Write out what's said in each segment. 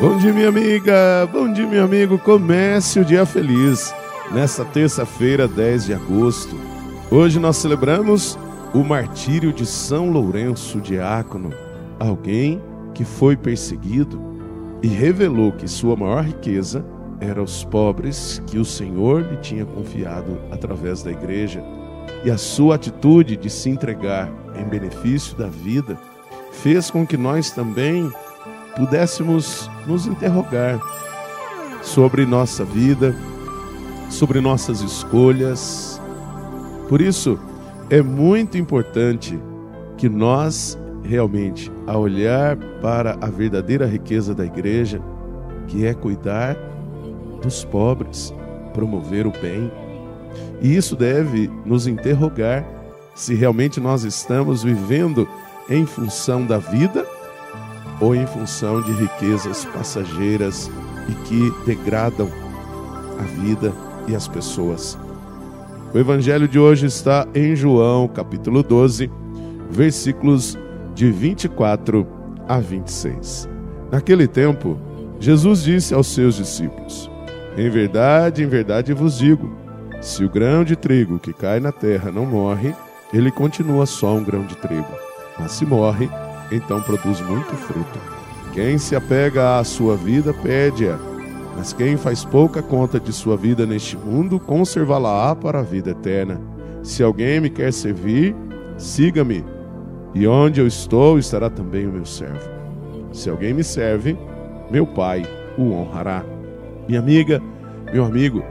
Bom dia, minha amiga. Bom dia, meu amigo. Comece o dia feliz nesta terça-feira, 10 de agosto. Hoje nós celebramos o martírio de São Lourenço Diácono, alguém que foi perseguido e revelou que sua maior riqueza era os pobres que o Senhor lhe tinha confiado através da igreja. E a sua atitude de se entregar em benefício da vida fez com que nós também pudéssemos nos interrogar sobre nossa vida, sobre nossas escolhas. Por isso, é muito importante que nós realmente, a olhar para a verdadeira riqueza da igreja, que é cuidar dos pobres, promover o bem. E isso deve nos interrogar se realmente nós estamos vivendo em função da vida ou em função de riquezas passageiras e que degradam a vida e as pessoas. O evangelho de hoje está em João, capítulo 12, versículos de 24 a 26. Naquele tempo, Jesus disse aos seus discípulos: Em verdade, em verdade vos digo, se o grão de trigo que cai na terra não morre, ele continua só um grão de trigo. Mas se morre, então produz muito fruto. Quem se apega à sua vida, perde-a. Mas quem faz pouca conta de sua vida neste mundo, conservá-la-á para a vida eterna. Se alguém me quer servir, siga-me. E onde eu estou, estará também o meu servo. Se alguém me serve, meu Pai o honrará. Minha amiga, meu amigo,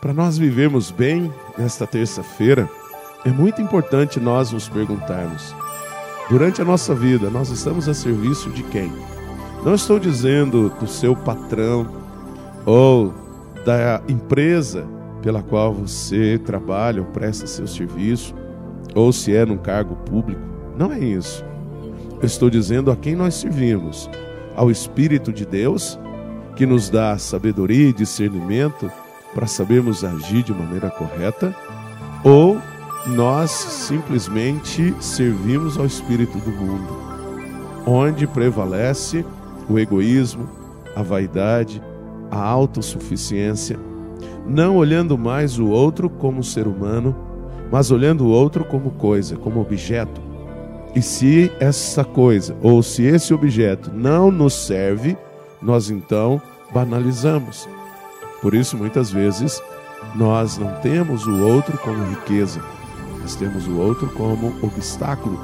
para nós vivermos bem nesta terça-feira, é muito importante nós nos perguntarmos: Durante a nossa vida, nós estamos a serviço de quem? Não estou dizendo do seu patrão ou da empresa pela qual você trabalha ou presta seu serviço, ou se é num cargo público. Não é isso. Eu estou dizendo a quem nós servimos: ao Espírito de Deus, que nos dá sabedoria e discernimento para sabermos agir de maneira correta, ou nós simplesmente servimos ao espírito do mundo, onde prevalece o egoísmo, a vaidade, a autossuficiência, não olhando mais o outro como ser humano, mas olhando o outro como coisa, como objeto. E se essa coisa ou se esse objeto não nos serve, nós então banalizamos. Por isso, muitas vezes, nós não temos o outro como riqueza, nós temos o outro como obstáculo.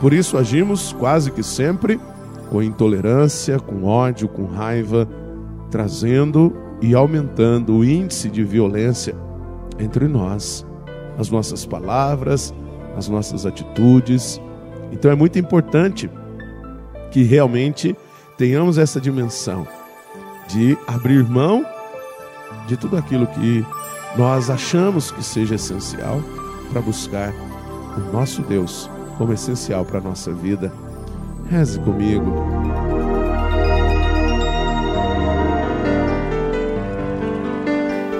Por isso agimos quase que sempre com intolerância, com ódio, com raiva, trazendo e aumentando o índice de violência entre nós, as nossas palavras, as nossas atitudes. Então é muito importante que realmente tenhamos essa dimensão de abrir mão de tudo aquilo que nós achamos que seja essencial para buscar o nosso Deus como essencial para a nossa vida. Reze comigo.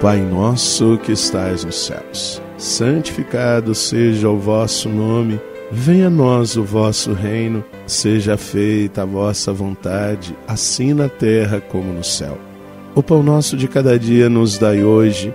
Pai nosso que estais nos céus, santificado seja o vosso nome, venha a nós o vosso reino, seja feita a vossa vontade, assim na terra como no céu. O pão nosso de cada dia nos dai hoje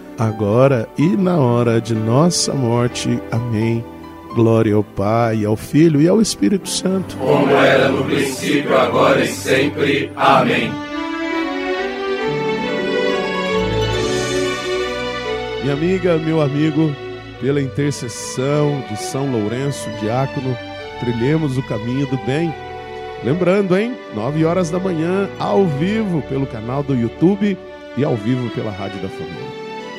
agora e na hora de nossa morte. Amém. Glória ao Pai, ao Filho e ao Espírito Santo. Como era no princípio, agora e sempre. Amém. Minha amiga, meu amigo, pela intercessão de São Lourenço, diácono, trilhemos o caminho do bem. Lembrando, hein? Nove horas da manhã, ao vivo pelo canal do YouTube e ao vivo pela Rádio da Família.